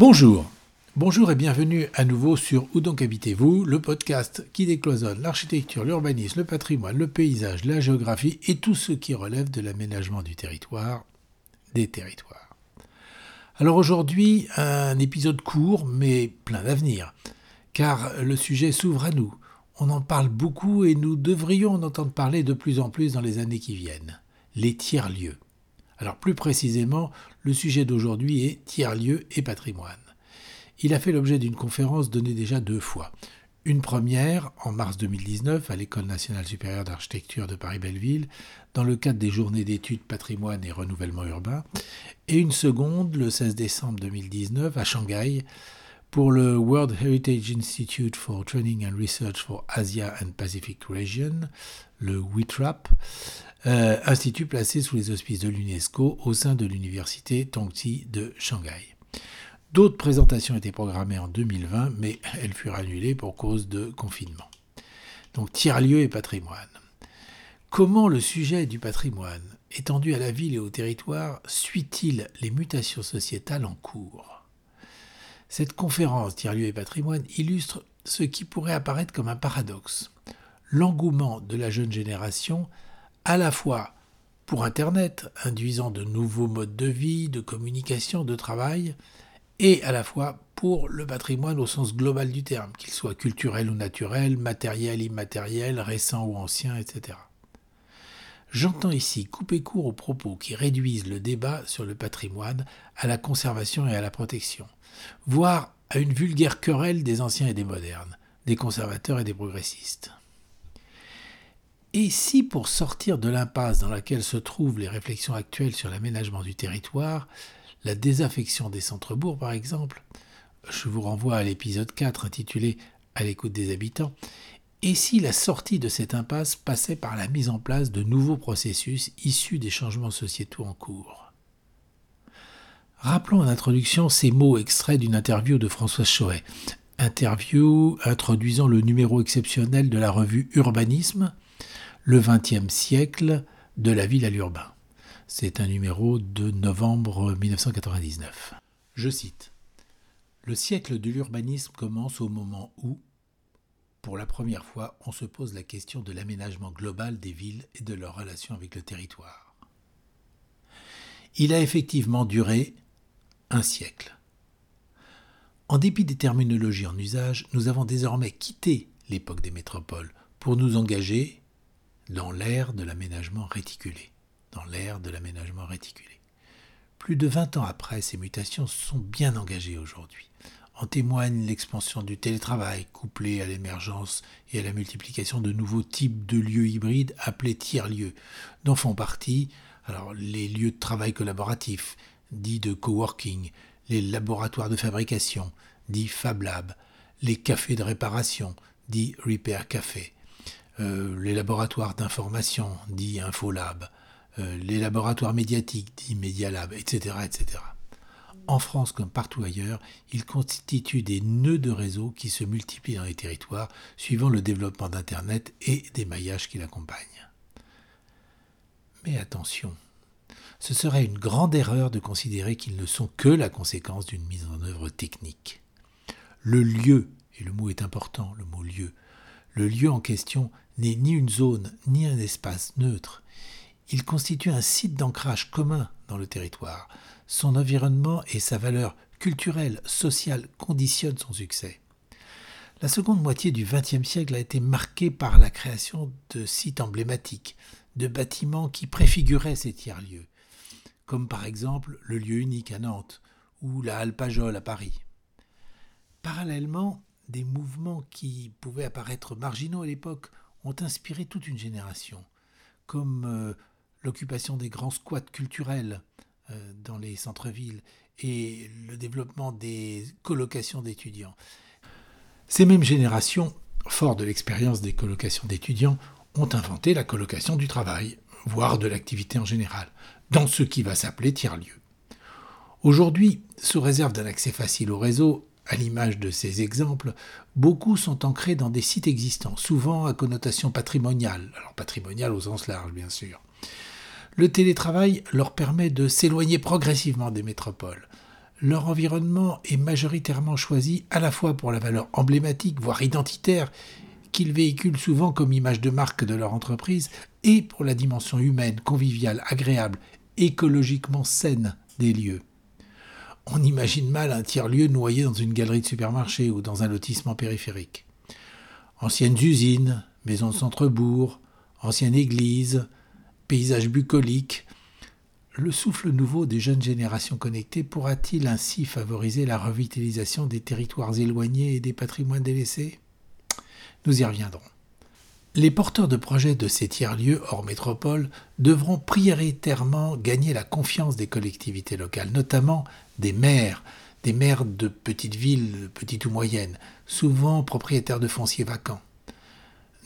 Bonjour. Bonjour et bienvenue à nouveau sur Où donc habitez-vous, le podcast qui décloisonne l'architecture, l'urbanisme, le patrimoine, le paysage, la géographie et tout ce qui relève de l'aménagement du territoire, des territoires. Alors aujourd'hui, un épisode court mais plein d'avenir, car le sujet s'ouvre à nous. On en parle beaucoup et nous devrions en entendre parler de plus en plus dans les années qui viennent. Les tiers-lieux. Alors plus précisément, le sujet d'aujourd'hui est tiers-lieux et patrimoine. Il a fait l'objet d'une conférence donnée déjà deux fois. Une première en mars 2019 à l'École nationale supérieure d'architecture de Paris-Belleville dans le cadre des journées d'études patrimoine et renouvellement urbain et une seconde le 16 décembre 2019 à Shanghai pour le World Heritage Institute for Training and Research for Asia and Pacific Region, le WITRAP, euh, institut placé sous les auspices de l'UNESCO au sein de l'université Tongji de Shanghai. D'autres présentations étaient programmées en 2020, mais elles furent annulées pour cause de confinement. Donc tiers-lieux et patrimoine. Comment le sujet du patrimoine, étendu à la ville et au territoire, suit-il les mutations sociétales en cours? Cette conférence tiers-lieux et patrimoine illustre ce qui pourrait apparaître comme un paradoxe. L'engouement de la jeune génération à la fois pour Internet, induisant de nouveaux modes de vie, de communication, de travail, et à la fois pour le patrimoine au sens global du terme, qu'il soit culturel ou naturel, matériel, immatériel, récent ou ancien, etc. J'entends ici couper court aux propos qui réduisent le débat sur le patrimoine à la conservation et à la protection, voire à une vulgaire querelle des anciens et des modernes, des conservateurs et des progressistes. Et si pour sortir de l'impasse dans laquelle se trouvent les réflexions actuelles sur l'aménagement du territoire, la désaffection des centres-bourgs par exemple, je vous renvoie à l'épisode 4 intitulé À l'écoute des habitants, et si la sortie de cette impasse passait par la mise en place de nouveaux processus issus des changements sociétaux en cours? Rappelons en introduction ces mots extraits d'une interview de Françoise Choret, interview introduisant le numéro exceptionnel de la revue Urbanisme, le XXe siècle de la ville à l'urbain. C'est un numéro de novembre 1999. Je cite Le siècle de l'urbanisme commence au moment où, pour la première fois, on se pose la question de l'aménagement global des villes et de leur relation avec le territoire. Il a effectivement duré un siècle. En dépit des terminologies en usage, nous avons désormais quitté l'époque des métropoles pour nous engager, dans l'ère de l'aménagement réticulé. Dans l'ère de l'aménagement réticulé. Plus de 20 ans après, ces mutations sont bien engagées aujourd'hui. En témoigne l'expansion du télétravail, couplée à l'émergence et à la multiplication de nouveaux types de lieux hybrides appelés tiers-lieux, dont font partie alors, les lieux de travail collaboratifs, dits de coworking, les laboratoires de fabrication, dits Fab Lab, les cafés de réparation, dits Repair Café, euh, les laboratoires d'information, dit Infolab, euh, les laboratoires médiatiques, dit Medialab, etc., etc. En France comme partout ailleurs, ils constituent des nœuds de réseau qui se multiplient dans les territoires suivant le développement d'Internet et des maillages qui l'accompagnent. Mais attention, ce serait une grande erreur de considérer qu'ils ne sont que la conséquence d'une mise en œuvre technique. Le lieu, et le mot est important, le mot lieu, le lieu en question n'est ni une zone ni un espace neutre. Il constitue un site d'ancrage commun dans le territoire. Son environnement et sa valeur culturelle, sociale conditionnent son succès. La seconde moitié du XXe siècle a été marquée par la création de sites emblématiques, de bâtiments qui préfiguraient ces tiers-lieux, comme par exemple le lieu unique à Nantes ou la Halle à Paris. Parallèlement, des mouvements qui pouvaient apparaître marginaux à l'époque ont inspiré toute une génération, comme euh, l'occupation des grands squats culturels dans les centres-villes et le développement des colocations d'étudiants. Ces mêmes générations, fort de l'expérience des colocations d'étudiants, ont inventé la colocation du travail, voire de l'activité en général, dans ce qui va s'appeler tiers-lieu. Aujourd'hui, sous réserve d'un accès facile au réseau, à l'image de ces exemples, beaucoup sont ancrés dans des sites existants, souvent à connotation patrimoniale, alors patrimoniale au sens large bien sûr. Le télétravail leur permet de s'éloigner progressivement des métropoles. leur environnement est majoritairement choisi à la fois pour la valeur emblématique, voire identitaire, qu'ils véhiculent souvent comme image de marque de leur entreprise, et pour la dimension humaine, conviviale, agréable, écologiquement saine des lieux. On imagine mal un tiers-lieu noyé dans une galerie de supermarché ou dans un lotissement périphérique. Anciennes usines, maisons de centre-bourg, ancienne église, paysages bucoliques, le souffle nouveau des jeunes générations connectées pourra-t-il ainsi favoriser la revitalisation des territoires éloignés et des patrimoines délaissés? Nous y reviendrons. Les porteurs de projets de ces tiers-lieux hors métropole devront prioritairement gagner la confiance des collectivités locales, notamment des maires, des maires de petites villes, petites ou moyennes, souvent propriétaires de fonciers vacants.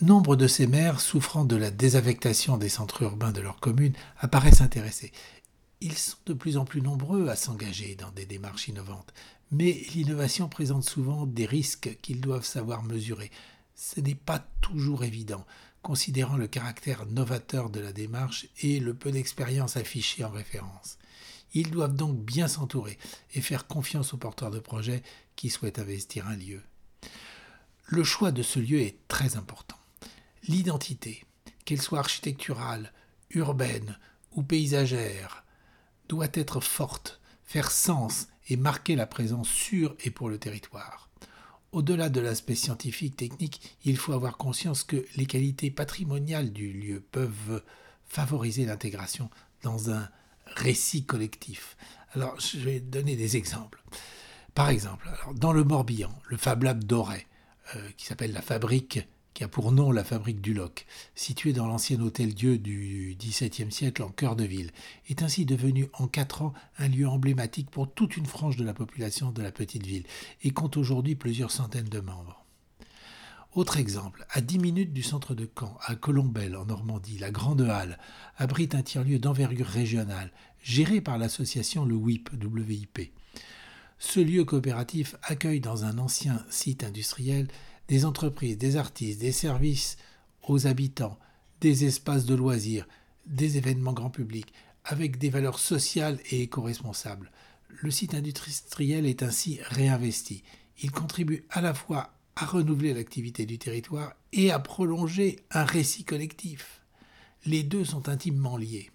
Nombre de ces maires, souffrant de la désaffectation des centres urbains de leur commune, apparaissent intéressés. Ils sont de plus en plus nombreux à s'engager dans des démarches innovantes, mais l'innovation présente souvent des risques qu'ils doivent savoir mesurer. Ce n'est pas toujours évident, considérant le caractère novateur de la démarche et le peu d'expérience affichée en référence. Ils doivent donc bien s'entourer et faire confiance aux porteurs de projets qui souhaitent investir un lieu. Le choix de ce lieu est très important. L'identité, qu'elle soit architecturale, urbaine ou paysagère, doit être forte, faire sens et marquer la présence sur et pour le territoire. Au-delà de l'aspect scientifique, technique, il faut avoir conscience que les qualités patrimoniales du lieu peuvent favoriser l'intégration dans un récit collectif. Alors, je vais donner des exemples. Par exemple, dans le Morbihan, le Fab Lab Doré, euh, qui s'appelle la Fabrique qui a pour nom la fabrique du Loc, située dans l'ancien hôtel-dieu du XVIIe siècle en cœur de ville, est ainsi devenu en quatre ans un lieu emblématique pour toute une frange de la population de la petite ville et compte aujourd'hui plusieurs centaines de membres. Autre exemple, à 10 minutes du centre de Caen, à Colombelle, en Normandie, la Grande Halle abrite un tiers-lieu d'envergure régionale, géré par l'association le WIP, WIP. Ce lieu coopératif accueille dans un ancien site industriel des entreprises, des artistes, des services aux habitants, des espaces de loisirs, des événements grand public, avec des valeurs sociales et éco-responsables. Le site industriel est ainsi réinvesti. Il contribue à la fois à renouveler l'activité du territoire et à prolonger un récit collectif. Les deux sont intimement liés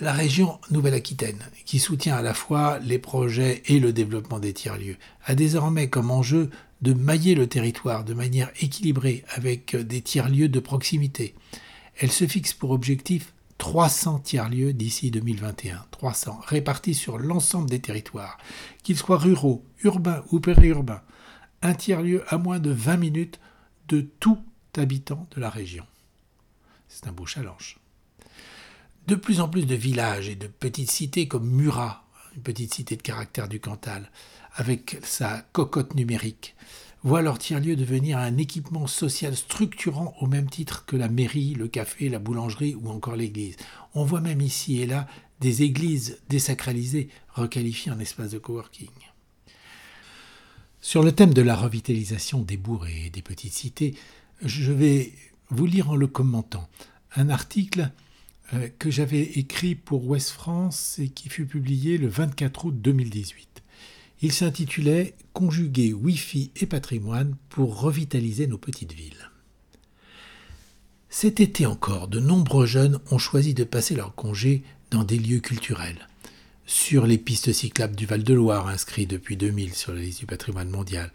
la région Nouvelle-Aquitaine, qui soutient à la fois les projets et le développement des tiers-lieux, a désormais comme enjeu de mailler le territoire de manière équilibrée avec des tiers-lieux de proximité. Elle se fixe pour objectif 300 tiers-lieux d'ici 2021, 300 répartis sur l'ensemble des territoires, qu'ils soient ruraux, urbains ou périurbains. Un tiers-lieu à moins de 20 minutes de tout habitant de la région. C'est un beau challenge. De plus en plus de villages et de petites cités comme Murat, une petite cité de caractère du Cantal, avec sa cocotte numérique, voient leur tiers-lieu devenir un équipement social structurant au même titre que la mairie, le café, la boulangerie ou encore l'église. On voit même ici et là des églises désacralisées requalifiées en espaces de coworking. Sur le thème de la revitalisation des bourgs et des petites cités, je vais vous lire en le commentant un article euh, que j'avais écrit pour Ouest France et qui fut publié le 24 août 2018. Il s'intitulait Conjuguer Wi-Fi et patrimoine pour revitaliser nos petites villes. Cet été encore, de nombreux jeunes ont choisi de passer leur congé dans des lieux culturels. Sur les pistes cyclables du Val-de-Loire, inscrits depuis 2000 sur la liste du patrimoine mondial,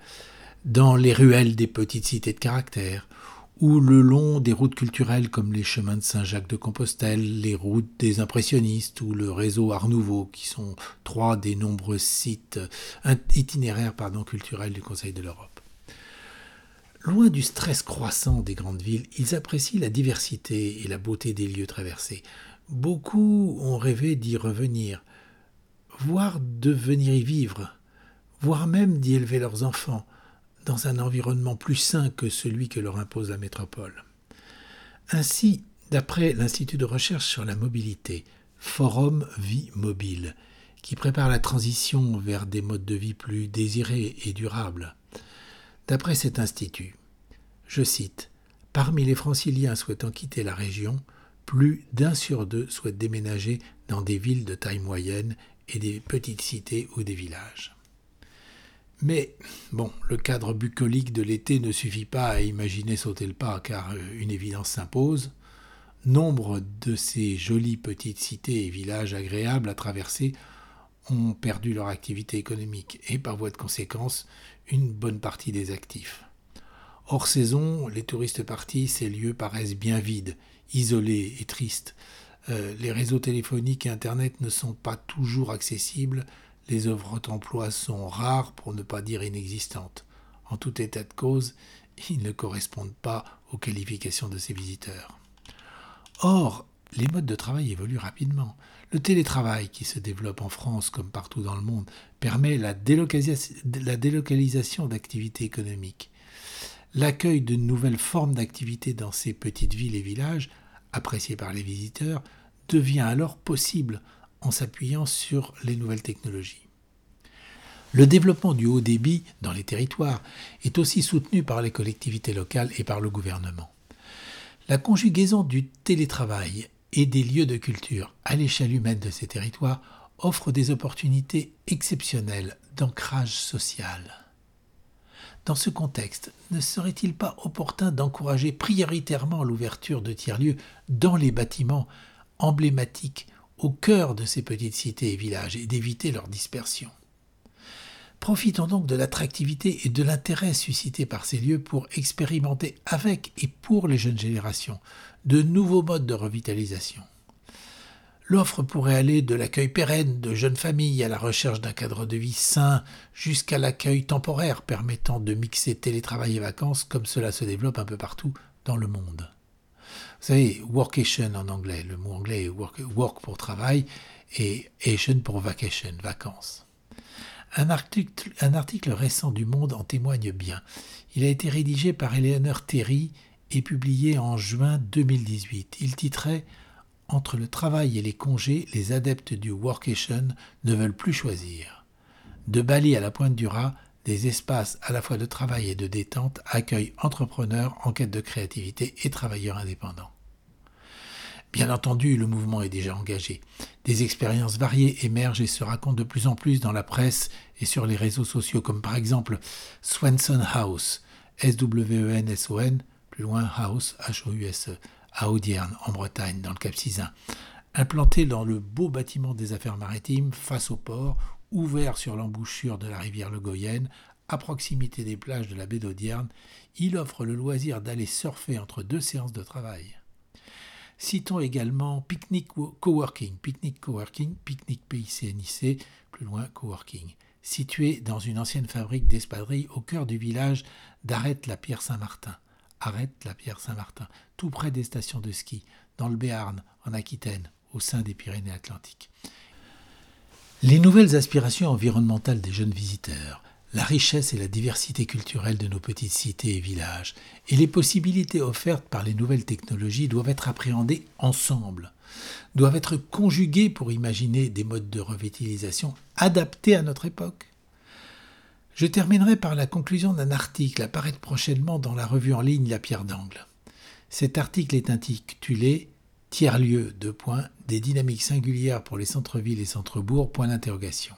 dans les ruelles des petites cités de caractère, ou le long des routes culturelles comme les chemins de Saint-Jacques de Compostelle, les routes des impressionnistes ou le réseau Art Nouveau, qui sont trois des nombreux sites itinéraires culturels du Conseil de l'Europe. Loin du stress croissant des grandes villes, ils apprécient la diversité et la beauté des lieux traversés. Beaucoup ont rêvé d'y revenir, voire de venir y vivre, voire même d'y élever leurs enfants, dans un environnement plus sain que celui que leur impose la métropole. Ainsi, d'après l'Institut de recherche sur la mobilité, Forum Vie Mobile, qui prépare la transition vers des modes de vie plus désirés et durables. D'après cet institut, je cite, Parmi les franciliens souhaitant quitter la région, plus d'un sur deux souhaitent déménager dans des villes de taille moyenne et des petites cités ou des villages. Mais bon, le cadre bucolique de l'été ne suffit pas à imaginer sauter le pas car euh, une évidence s'impose. Nombre de ces jolies petites cités et villages agréables à traverser ont perdu leur activité économique et par voie de conséquence une bonne partie des actifs. Hors saison, les touristes partis, ces lieux paraissent bien vides, isolés et tristes. Euh, les réseaux téléphoniques et Internet ne sont pas toujours accessibles, les œuvres d'emploi sont rares pour ne pas dire inexistantes. En tout état de cause, ils ne correspondent pas aux qualifications de ces visiteurs. Or, les modes de travail évoluent rapidement. Le télétravail, qui se développe en France comme partout dans le monde, permet la, délocalisation d'activités économiques. L'accueil de nouvelles formes d'activités dans ces petites villes et villages, appréciés par les visiteurs, devient alors possible en s'appuyant sur les nouvelles technologies. Le développement du haut débit dans les territoires est aussi soutenu par les collectivités locales et par le gouvernement. La conjugaison du télétravail et des lieux de culture à l'échelle humaine de ces territoires offrent des opportunités exceptionnelles d'ancrage social. Dans ce contexte, ne serait-il pas opportun d'encourager prioritairement l'ouverture de tiers-lieux dans les bâtiments emblématiques au cœur de ces petites cités et villages et d'éviter leur dispersion Profitons donc de l'attractivité et de l'intérêt suscité par ces lieux pour expérimenter avec et pour les jeunes générations de nouveaux modes de revitalisation. L'offre pourrait aller de l'accueil pérenne de jeunes familles à la recherche d'un cadre de vie sain jusqu'à l'accueil temporaire permettant de mixer télétravail et vacances comme cela se développe un peu partout dans le monde. Vous savez, workation en anglais, le mot anglais est work, work pour travail et Asian pour vacation, vacances. Un article, un article, récent du Monde en témoigne bien. Il a été rédigé par Eleanor Terry et publié en juin 2018. Il titrait entre le travail et les congés, les adeptes du workation ne veulent plus choisir. De Bali à la pointe du Raz, des espaces à la fois de travail et de détente accueillent entrepreneurs en quête de créativité et travailleurs indépendants. Bien entendu, le mouvement est déjà engagé. Des expériences variées émergent et se racontent de plus en plus dans la presse et sur les réseaux sociaux, comme par exemple Swenson House, S-W-E-N-S-O-N, plus loin House, H-O-U-S-E, à Audierne, en Bretagne, dans le Cap Cisin. Implanté dans le beau bâtiment des affaires maritimes, face au port, ouvert sur l'embouchure de la rivière Le Goyenne, à proximité des plages de la baie d'Audierne, il offre le loisir d'aller surfer entre deux séances de travail. Citons également Picnic Coworking, Picnic Coworking, Picnic PICNIC, plus loin Coworking, situé dans une ancienne fabrique d'espadrilles au cœur du village d'Arrête-la-Pierre-Saint-Martin arrête la Pierre Saint-Martin, tout près des stations de ski, dans le Béarn, en Aquitaine, au sein des Pyrénées-Atlantiques. Les nouvelles aspirations environnementales des jeunes visiteurs, la richesse et la diversité culturelle de nos petites cités et villages, et les possibilités offertes par les nouvelles technologies doivent être appréhendées ensemble, doivent être conjuguées pour imaginer des modes de revitalisation adaptés à notre époque. Je terminerai par la conclusion d'un article à prochainement dans la revue en ligne La Pierre d'Angle. Cet article est intitulé Tiers-lieu, de points, des dynamiques singulières pour les centres-villes et centres-bourgs, point d'interrogation.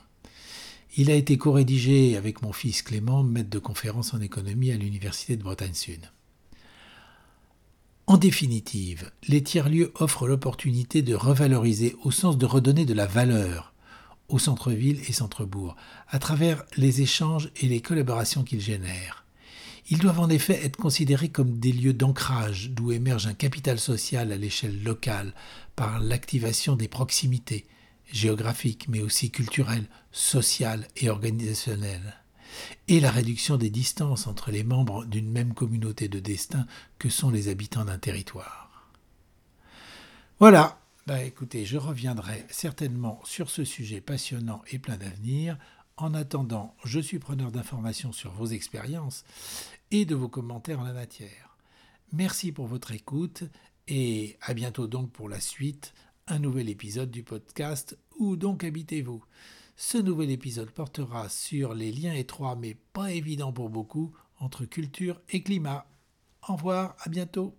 Il a été co-rédigé avec mon fils Clément, maître de conférence en économie à l'Université de Bretagne Sud. En définitive, les tiers-lieux offrent l'opportunité de revaloriser au sens de redonner de la valeur au centre-ville et centre-bourg, à travers les échanges et les collaborations qu'ils génèrent. Ils doivent en effet être considérés comme des lieux d'ancrage d'où émerge un capital social à l'échelle locale par l'activation des proximités géographiques mais aussi culturelles, sociales et organisationnelles, et la réduction des distances entre les membres d'une même communauté de destin que sont les habitants d'un territoire. Voilà, bah, écoutez, je reviendrai certainement sur ce sujet passionnant et plein d'avenir. En attendant, je suis preneur d'informations sur vos expériences et de vos commentaires en la matière. Merci pour votre écoute et à bientôt donc pour la suite, un nouvel épisode du podcast Où donc habitez-vous? Ce nouvel épisode portera sur les liens étroits mais pas évidents pour beaucoup entre culture et climat. Au revoir, à bientôt.